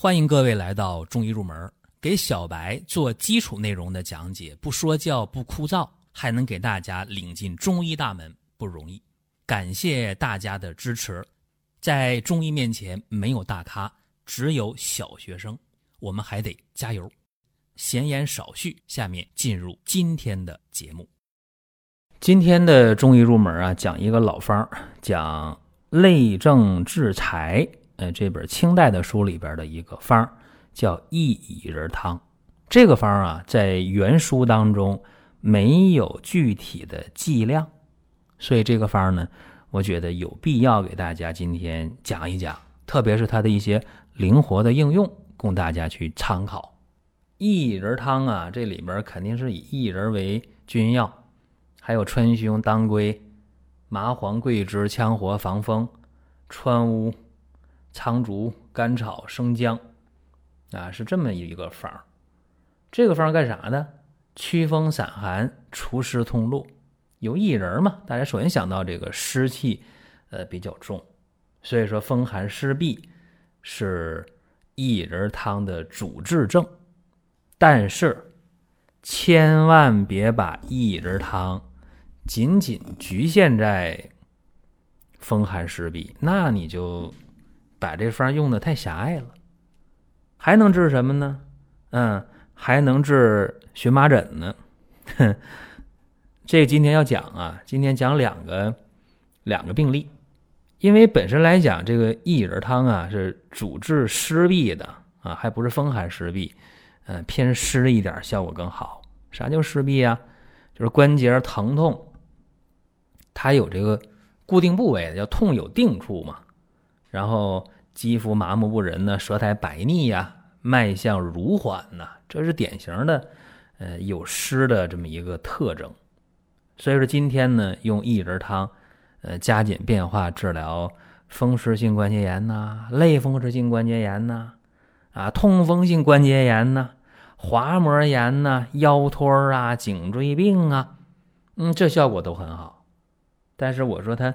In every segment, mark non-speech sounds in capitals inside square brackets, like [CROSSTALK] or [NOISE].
欢迎各位来到中医入门，给小白做基础内容的讲解，不说教不枯燥，还能给大家领进中医大门，不容易。感谢大家的支持。在中医面前，没有大咖，只有小学生，我们还得加油。闲言少叙，下面进入今天的节目。今天的中医入门啊，讲一个老方，讲类症治财。呃，这本清代的书里边的一个方叫薏苡仁汤。这个方啊，在原书当中没有具体的剂量，所以这个方呢，我觉得有必要给大家今天讲一讲，特别是它的一些灵活的应用，供大家去参考。益乙仁汤啊，这里边肯定是以薏仁为君药，还有川芎、当归、麻黄、桂枝、羌活、防风、川乌。苍竹、甘草、生姜，啊，是这么一个方儿。这个方儿干啥呢？驱风散寒、除湿通络。有薏仁嘛？大家首先想到这个湿气，呃，比较重，所以说风寒湿痹是薏仁汤的主治症。但是千万别把薏仁汤仅仅局限在风寒湿痹，那你就。把这方用的太狭隘了，还能治什么呢？嗯，还能治荨麻疹呢。哼，[LAUGHS] 这今天要讲啊，今天讲两个两个病例，因为本身来讲，这个薏仁汤啊是主治湿痹的啊，还不是风寒湿痹，嗯，偏湿一点效果更好。啥叫湿痹啊？就是关节疼痛，它有这个固定部位的，叫痛有定处嘛。然后肌肤麻木不仁呢，舌苔白腻呀，脉象如缓呐，这是典型的，呃，有湿的这么一个特征。所以说今天呢，用薏仁汤，呃，加紧变化治疗风湿性关节炎呐，类风湿性关节炎呐，啊，痛风性关节炎呐，滑膜炎呐，腰托啊，颈椎病啊，嗯，这效果都很好。但是我说它。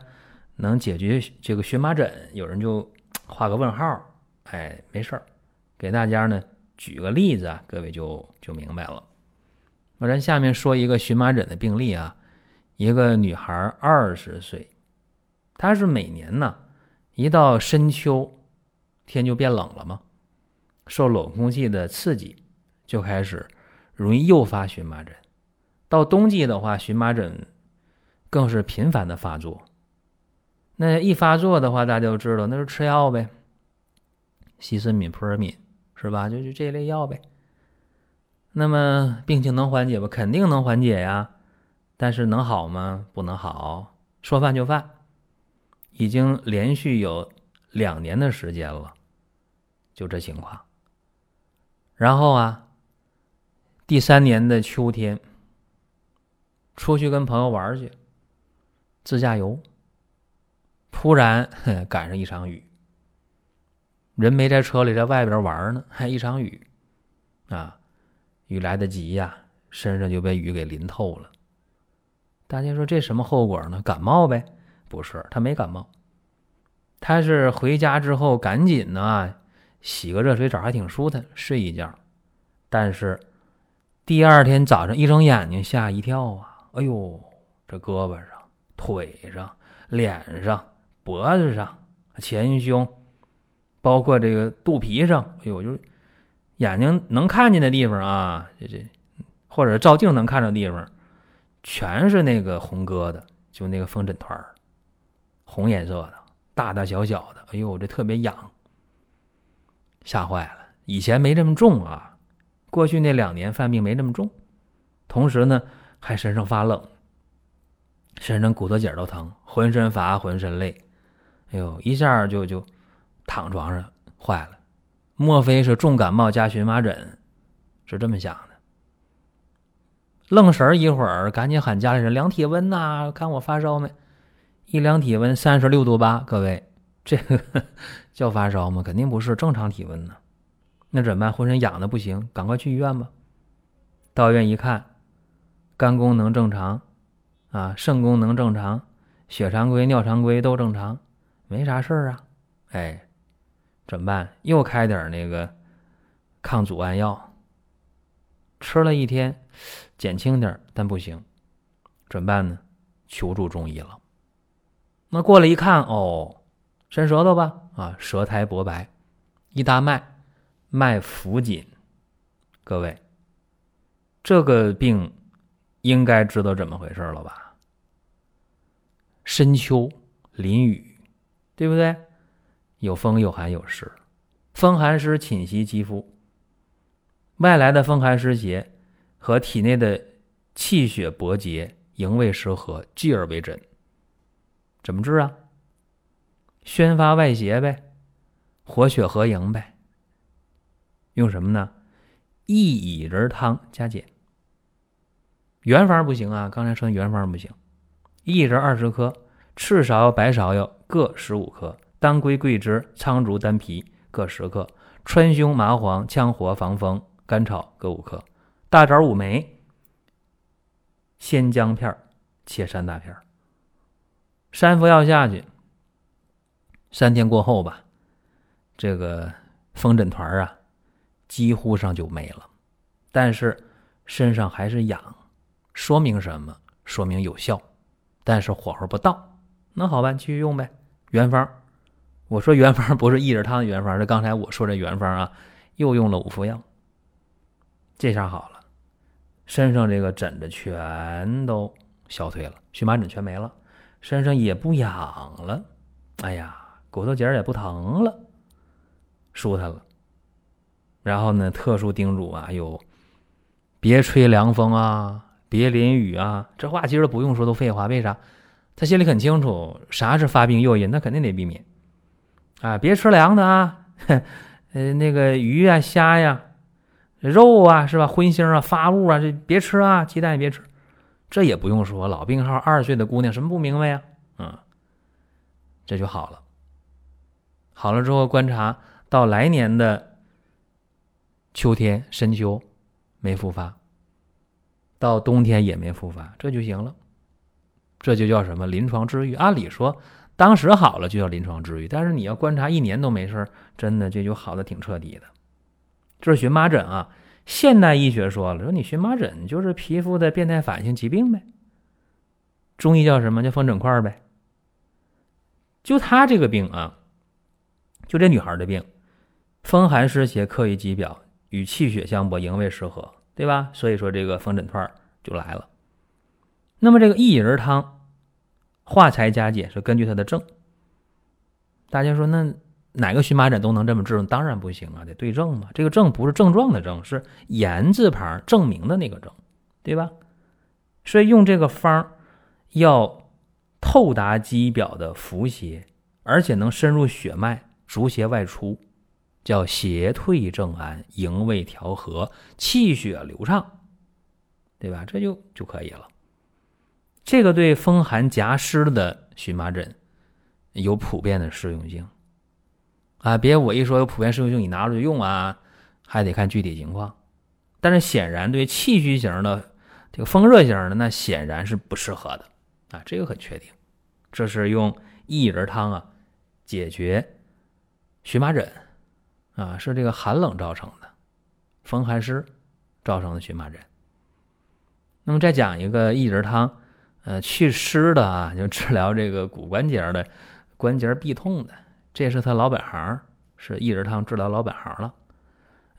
能解决这个荨麻疹，有人就画个问号，哎，没事儿，给大家呢举个例子啊，各位就就明白了。我咱下面说一个荨麻疹的病例啊，一个女孩二十岁，她是每年呢一到深秋，天就变冷了嘛，受冷空气的刺激，就开始容易诱发荨麻疹。到冬季的话，荨麻疹更是频繁的发作。那一发作的话，大家都知道，那就吃药呗，西司敏、扑尔敏，是吧？就就这类药呗。那么病情能缓解吧？肯定能缓解呀。但是能好吗？不能好，说犯就犯。已经连续有两年的时间了，就这情况。然后啊，第三年的秋天，出去跟朋友玩去，自驾游。突然赶上一场雨，人没在车里，在外边玩呢，还一场雨，啊，雨来得急呀，身上就被雨给淋透了。大家说这什么后果呢？感冒呗？不是，他没感冒，他是回家之后赶紧呢洗个热水澡，还挺舒坦，睡一觉。但是第二天早上一睁眼睛，吓一跳啊！哎呦，这胳膊上、腿上、脸上。脖子上、前胸，包括这个肚皮上，哎呦，就是眼睛能看见的地方啊，这这，或者照镜能看着地方，全是那个红疙瘩，就那个风疹团儿，红颜色的，大大小小的，哎呦，这特别痒，吓坏了。以前没这么重啊，过去那两年犯病没这么重，同时呢，还身上发冷，身上骨头节都疼，浑身乏，浑身累。哎呦，一下就就躺床上坏了，莫非是重感冒加荨麻疹？是这么想的。愣神儿一会儿，赶紧喊家里人量体温呐，看我发烧没？一量体温三十六度八，各位，这个 [LAUGHS] 叫发烧吗？肯定不是，正常体温呢。那怎么办？浑身痒的不行，赶快去医院吧。到医院一看，肝功能正常，啊，肾功能正常，血常规、尿常规都正常。没啥事儿啊，哎，怎么办？又开点那个抗组胺药，吃了一天，减轻点但不行，怎么办呢？求助中医了。那过来一看，哦，伸舌头吧，啊，舌苔薄白，一搭脉，脉浮紧。各位，这个病应该知道怎么回事了吧？深秋淋雨，对不对？有风有寒有湿，风寒湿侵袭肌肤，外来的风寒湿邪和体内的气血搏结，营卫失和，继而为诊。怎么治啊？宣发外邪呗，活血合营呗。用什么呢？薏苡仁汤加减。原方不行啊，刚才说原方不行。薏仁二十克，赤芍、白芍药各十五克。当归、桂枝、苍术、丹皮各十克，川芎、麻黄、羌活、防风、甘草各五克，大枣、五枚，鲜姜片切三大片三服药下去，三天过后吧，这个风疹团啊，几乎上就没了，但是身上还是痒，说明什么？说明有效，但是火候不到。那好吧，继续用呗，原方。我说原方不是薏仁汤的原方，是刚才我说这原方啊，又用了五服药，这下好了，身上这个疹子全都消退了，荨麻疹全没了，身上也不痒了，哎呀，骨头节也不疼了，舒坦了。然后呢，特殊叮嘱啊，有别吹凉风啊，别淋雨啊，这话其实不用说，都废话。为啥？他心里很清楚，啥是发病诱因，那肯定得避免。啊，别吃凉的啊，[LAUGHS] 呃，那个鱼啊、虾呀、肉啊，是吧？荤腥啊、发物啊，这别吃啊，鸡蛋也别吃。这也不用说，老病号，二十岁的姑娘，什么不明白呀？嗯，这就好了。好了之后，观察到来年的秋天深秋没复发，到冬天也没复发，这就行了。这就叫什么？临床治愈。按理说。当时好了就叫临床治愈，但是你要观察一年都没事真的这就好的挺彻底的。这是荨麻疹啊，现代医学说了，说你荨麻疹就是皮肤的变态反应疾病呗。中医叫什么叫风疹块呗。就他这个病啊，就这女孩的病，风寒湿邪克于肌表，与气血相搏，营卫失和，对吧？所以说这个风疹块就来了。那么这个薏仁汤。化裁加减是根据它的症。大家说那哪个荨麻疹都能这么治？当然不行啊，得对症嘛。这个症不是症状的症，是言字旁证明的那个症，对吧？所以用这个方要透达肌表的浮邪，而且能深入血脉，逐邪外出，叫邪退正安，营卫调和，气血流畅，对吧？这就就可以了。这个对风寒夹湿的荨麻疹有普遍的适用性啊！别我一说有普遍适用性，你拿着就用啊，还得看具体情况。但是显然对气虚型的、这个风热型的，那显然是不适合的啊！这个很确定。这是用薏仁汤啊解决荨麻疹啊，是这个寒冷造成的风寒湿造成的荨麻疹。那么再讲一个薏仁汤。呃，祛湿的啊，就治疗这个骨关节的关节痹痛的，这是他老本行，是薏仁汤治疗老本行了。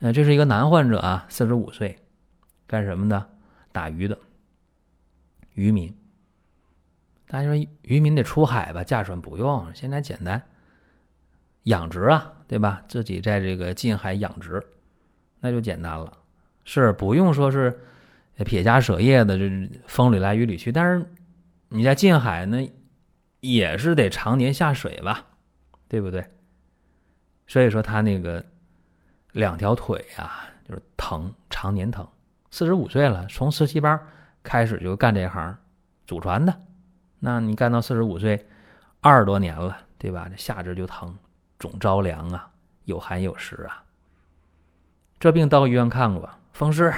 呃，这是一个男患者啊，四十五岁，干什么的？打鱼的，渔民。大家说渔民得出海吧？驾船不用，现在简单，养殖啊，对吧？自己在这个近海养殖，那就简单了，是不用说是。撇家舍业的，这风里来雨里去。但是你在近海呢，也是得常年下水吧，对不对？所以说他那个两条腿啊，就是疼，常年疼。四十五岁了，从十七班开始就干这行，祖传的。那你干到四十五岁，二十多年了，对吧？这下肢就疼，总着凉啊，有寒有湿啊。这病到医院看过，风湿。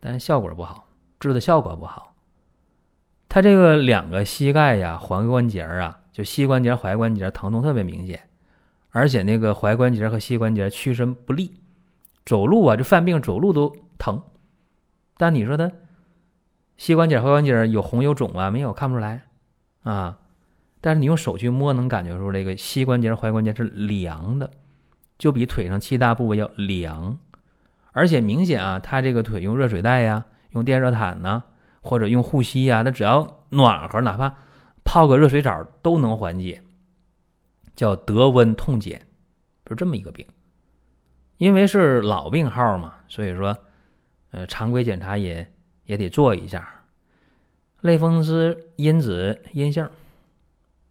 但是效果不好，治的效果不好。他这个两个膝盖呀、踝关节啊，就膝关节、踝关节疼痛特别明显，而且那个踝关节和膝关节屈伸不利，走路啊就犯病，走路都疼。但你说他膝关节、踝关节有红有肿啊？没有，看不出来啊。但是你用手去摸，能感觉出这个膝关节、踝关节是凉的，就比腿上其他部位要凉。而且明显啊，他这个腿用热水袋呀，用电热毯呢，或者用护膝呀，他只要暖和，哪怕泡个热水澡都能缓解，叫得温痛减，是这么一个病。因为是老病号嘛，所以说。呃，常规检查也也得做一下，类风湿因子阴性，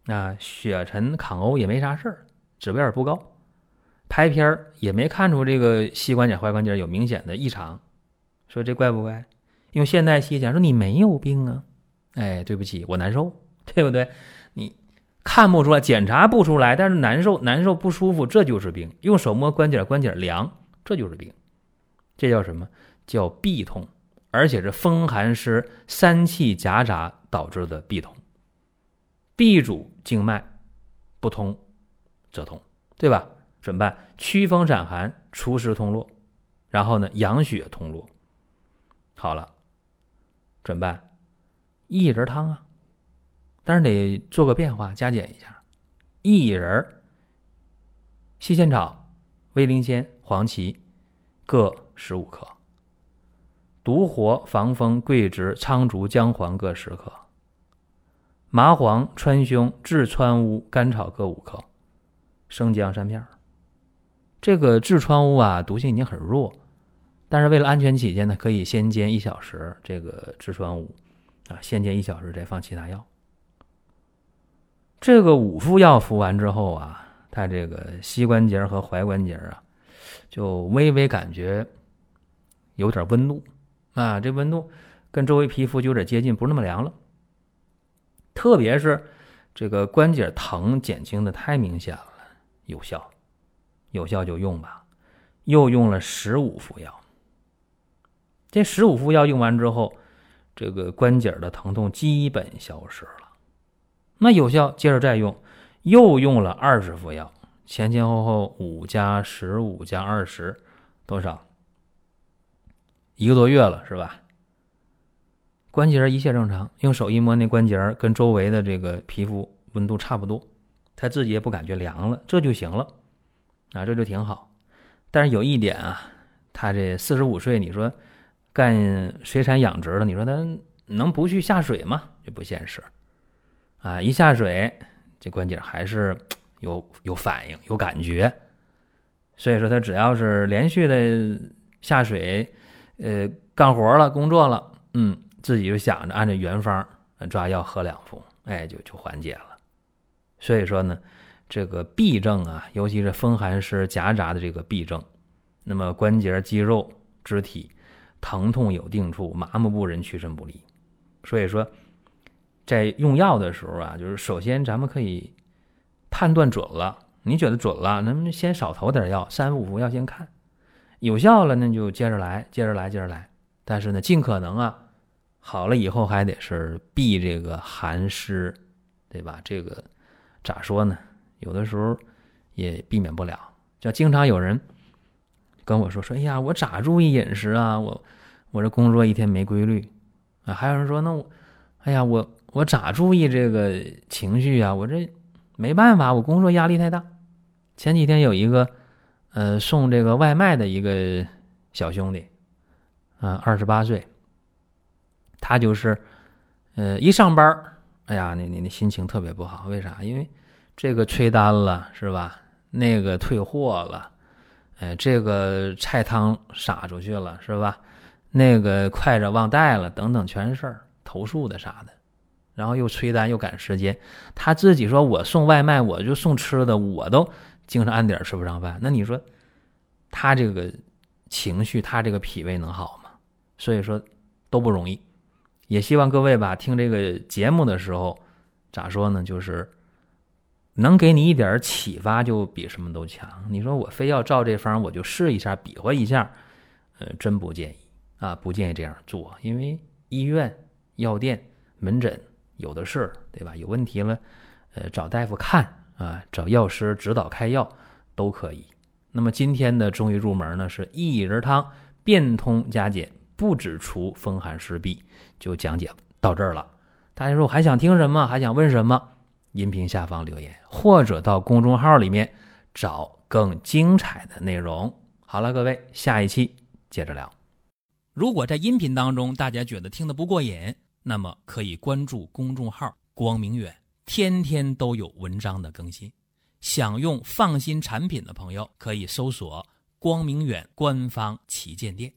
啊，血沉抗欧也没啥事儿，指标也不高，拍片儿也没看出这个膝关节踝关节有明显的异常，说这怪不怪？用现代西医讲说你没有病啊，哎，对不起，我难受，[LAUGHS] 对不对？你看不出来，检查不出来，但是难受，难受不舒服，这就是病。用手摸关节，关节凉，这就是病，这叫什么？叫痹痛，而且是风寒湿三气夹杂导致的痹痛。痹主静脉不通则痛，对吧？怎么办？驱风散寒，除湿通络，然后呢，养血通络。好了，怎么办？薏仁汤啊，但是得做个变化，加减一下。薏仁、细线草、威灵仙、黄芪各十五克。独活、防风、桂枝、苍术、姜黄各十克，麻黄、川芎、炙川乌、甘草各五克，生姜三片儿。这个炙川乌啊，毒性已经很弱，但是为了安全起见呢，可以先煎一小时。这个炙川乌啊，先煎一小时，再放其他药。这个五副药服完之后啊，他这个膝关节和踝关节啊，就微微感觉有点温度。啊，这温度跟周围皮肤就有点接近，不是那么凉了。特别是这个关节疼减轻的太明显了，有效，有效就用吧。又用了十五副药，这十五副药用完之后，这个关节的疼痛基本消失了。那有效，接着再用，又用了二十副药，前前后后五加十五加二十，多少？一个多月了，是吧？关节一切正常，用手一摸那关节跟周围的这个皮肤温度差不多，他自己也不感觉凉了，这就行了，啊，这就挺好。但是有一点啊，他这四十五岁，你说干水产养殖的，你说他能不去下水吗？这不现实，啊，一下水这关节还是有有反应、有感觉，所以说他只要是连续的下水。呃，干活了，工作了，嗯，自己就想着按照原方抓药喝两服，哎，就就缓解了。所以说呢，这个痹症啊，尤其是风寒湿夹杂的这个痹症，那么关节、肌肉、肢体疼痛有定处，麻木不仁，屈伸不利。所以说，在用药的时候啊，就是首先咱们可以判断准了，你觉得准了，那么先少投点药，三五服药先看。有效了，那就接着来，接着来，接着来。但是呢，尽可能啊，好了以后还得是避这个寒湿，对吧？这个咋说呢？有的时候也避免不了。就经常有人跟我说说：“哎呀，我咋注意饮食啊？我我这工作一天没规律啊。”还有人说：“那我，哎呀，我我咋注意这个情绪啊？我这没办法，我工作压力太大。”前几天有一个。呃，送这个外卖的一个小兄弟，啊，二十八岁，他就是，呃，一上班哎呀，那那那心情特别不好，为啥？因为这个催单了，是吧？那个退货了，哎，这个菜汤洒出去了，是吧？那个筷子忘带了，等等，全是事儿，投诉的啥的，然后又催单又赶时间，他自己说我送外卖，我就送吃的，我都。精神按点吃不上饭，那你说他这个情绪，他这个脾胃能好吗？所以说都不容易。也希望各位吧，听这个节目的时候，咋说呢？就是能给你一点启发，就比什么都强。你说我非要照这方，我就试一下，比划一下，呃，真不建议啊，不建议这样做，因为医院、药店、门诊有的是，对吧？有问题了，呃，找大夫看。啊，找药师指导开药，都可以。那么今天的中医入门呢，是薏仁汤变通加减，不止除风寒湿痹，就讲解到这儿了。大家说我还想听什么？还想问什么？音频下方留言，或者到公众号里面找更精彩的内容。好了，各位，下一期接着聊。如果在音频当中大家觉得听得不过瘾，那么可以关注公众号“光明远”，天天都有文章的更新。想用放心产品的朋友，可以搜索“光明远”官方旗舰店。